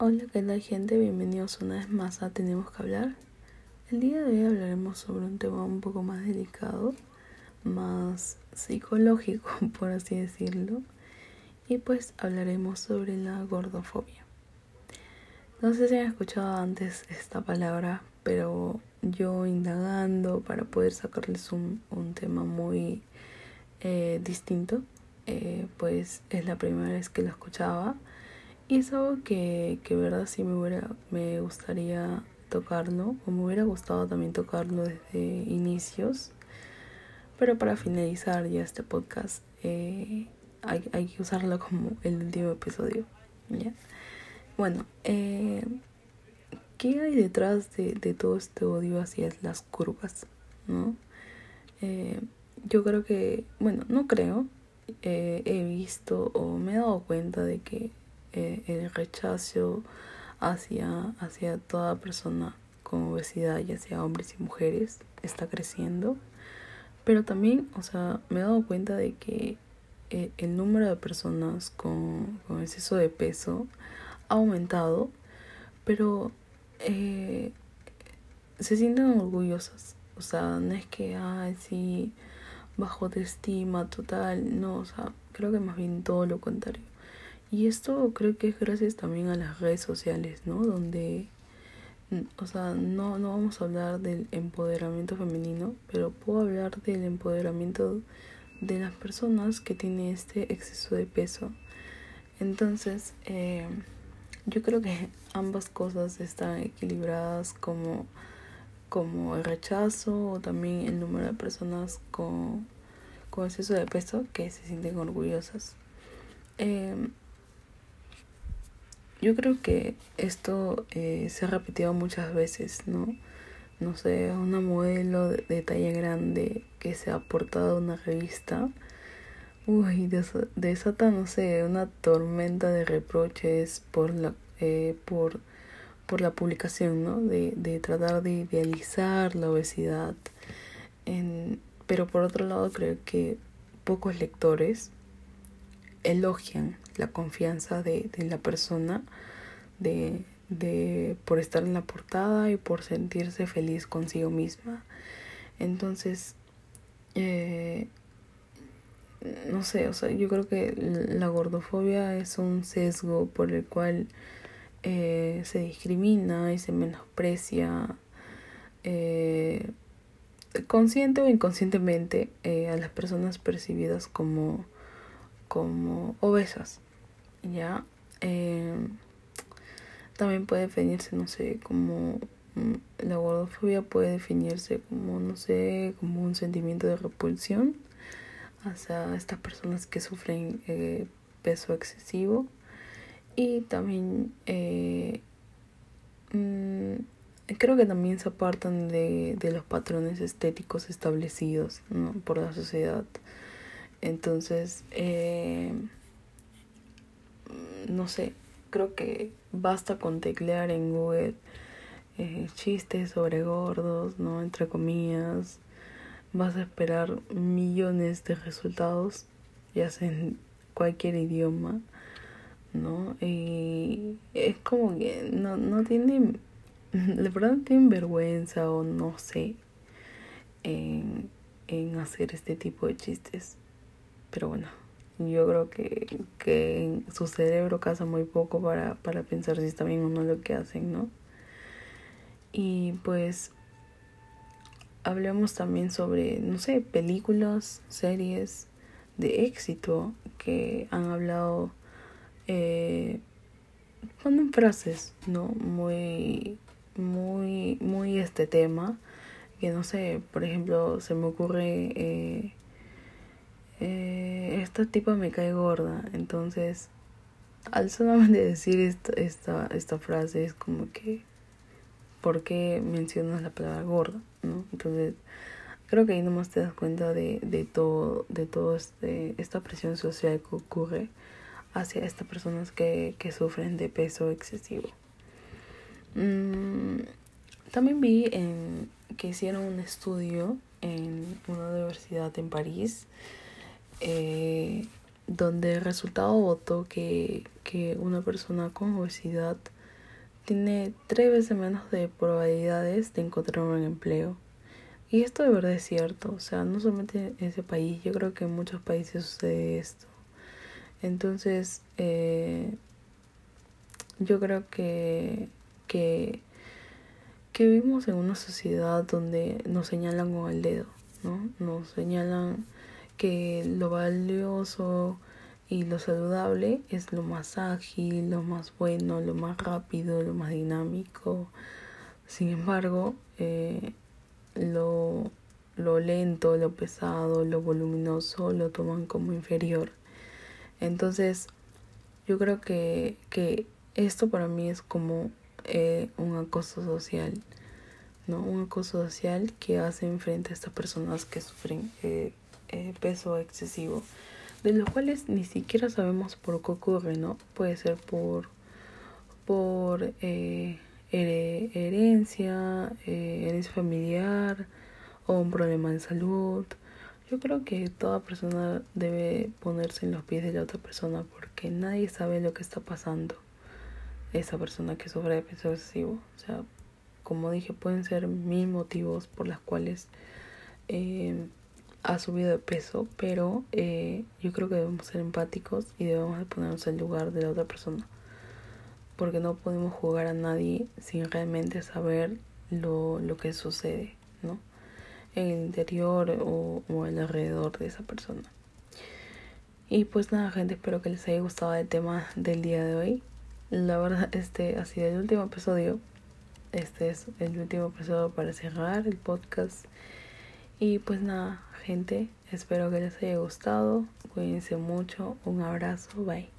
Hola, ¿qué tal gente? Bienvenidos una vez más a Tenemos que hablar. El día de hoy hablaremos sobre un tema un poco más delicado, más psicológico, por así decirlo. Y pues hablaremos sobre la gordofobia. No sé si han escuchado antes esta palabra, pero yo indagando para poder sacarles un, un tema muy eh, distinto, eh, pues es la primera vez que lo escuchaba y es algo que, que verdad sí me, hubiera, me gustaría tocarlo, o me hubiera gustado también tocarlo desde inicios. Pero para finalizar ya este podcast, eh, hay, hay, que usarlo como el último episodio. ¿ya? Bueno, eh, ¿qué hay detrás de, de, todo este odio hacia las curvas? ¿no? Eh, yo creo que, bueno, no creo, eh, he visto o me he dado cuenta de que eh, el rechazo hacia, hacia toda persona con obesidad, ya sea hombres y mujeres, está creciendo. Pero también, o sea, me he dado cuenta de que eh, el número de personas con, con, exceso de peso ha aumentado, pero eh, se sienten orgullosas. O sea, no es que, ay, sí, bajo autoestima total, no, o sea, creo que más bien todo lo contrario. Y esto creo que es gracias también a las redes sociales, ¿no? Donde, o sea, no, no vamos a hablar del empoderamiento femenino, pero puedo hablar del empoderamiento de las personas que tienen este exceso de peso. Entonces, eh, yo creo que ambas cosas están equilibradas como, como el rechazo o también el número de personas con, con exceso de peso que se sienten orgullosas. Eh, yo creo que esto eh, se ha repetido muchas veces, ¿no? No sé, una modelo de, de talla grande que se ha portado a una revista, uy, desata, no sé, una tormenta de reproches por la, eh, por, por la publicación, ¿no? De, de tratar de idealizar la obesidad. En, pero por otro lado, creo que pocos lectores elogian la confianza de, de la persona de, de por estar en la portada y por sentirse feliz consigo misma. Entonces eh, no sé o sea yo creo que la gordofobia es un sesgo por el cual eh, se discrimina y se menosprecia eh, consciente o inconscientemente eh, a las personas percibidas como como obesas ya eh, también puede definirse no sé como la gordofobia puede definirse como no sé como un sentimiento de repulsión hacia estas personas que sufren eh, peso excesivo. Y también eh, mmm, creo que también se apartan de, de los patrones estéticos establecidos por la sociedad entonces, eh, no sé, creo que basta con teclear en Google eh, chistes sobre gordos, ¿no? Entre comillas, vas a esperar millones de resultados, ya sea en cualquier idioma, ¿no? Y es como que no, no tienen, de verdad tienen vergüenza o no sé en, en hacer este tipo de chistes. Pero bueno, yo creo que, que su cerebro casa muy poco para, para pensar si está bien o no lo que hacen, ¿no? Y pues hablemos también sobre, no sé, películas, series de éxito que han hablado, eh, ponen frases, ¿no? Muy, muy, muy este tema. Que no sé, por ejemplo, se me ocurre... Eh, eh, esta tipa me cae gorda. Entonces, al solamente decir esta, esta, esta frase es como que, ¿por qué mencionas la palabra gorda? ¿no? Entonces, creo que ahí nomás te das cuenta de, de todo, de todo este, esta presión social que ocurre hacia estas personas que, que sufren de peso excesivo. Mm, también vi en, que hicieron un estudio en una universidad en París eh, donde el resultado votó que, que una persona con obesidad tiene tres veces menos de probabilidades de encontrar un empleo. Y esto de verdad es cierto, o sea, no solamente en ese país, yo creo que en muchos países sucede esto. Entonces, eh, yo creo que, que, que vivimos en una sociedad donde nos señalan con el dedo, ¿no? Nos señalan que lo valioso y lo saludable es lo más ágil, lo más bueno, lo más rápido, lo más dinámico. Sin embargo, eh, lo, lo lento, lo pesado, lo voluminoso lo toman como inferior. Entonces, yo creo que, que esto para mí es como eh, un acoso social, ¿no? Un acoso social que hacen frente a estas personas que sufren eh, eh, peso excesivo, de los cuales ni siquiera sabemos por qué ocurre, ¿no? Puede ser por, por eh, herencia, eh, herencia familiar o un problema de salud. Yo creo que toda persona debe ponerse en los pies de la otra persona porque nadie sabe lo que está pasando. Esa persona que sufre de peso excesivo. O sea, como dije, pueden ser mil motivos por los cuales eh, ha subido de peso, pero eh, yo creo que debemos ser empáticos y debemos ponernos en lugar de la otra persona. Porque no podemos jugar a nadie sin realmente saber lo, lo que sucede, ¿no? En el interior o, o el alrededor de esa persona. Y pues nada, gente, espero que les haya gustado el tema del día de hoy. La verdad, este ha sido el último episodio. Este es el último episodio para cerrar el podcast. Y pues nada, gente, espero que les haya gustado. Cuídense mucho. Un abrazo. Bye.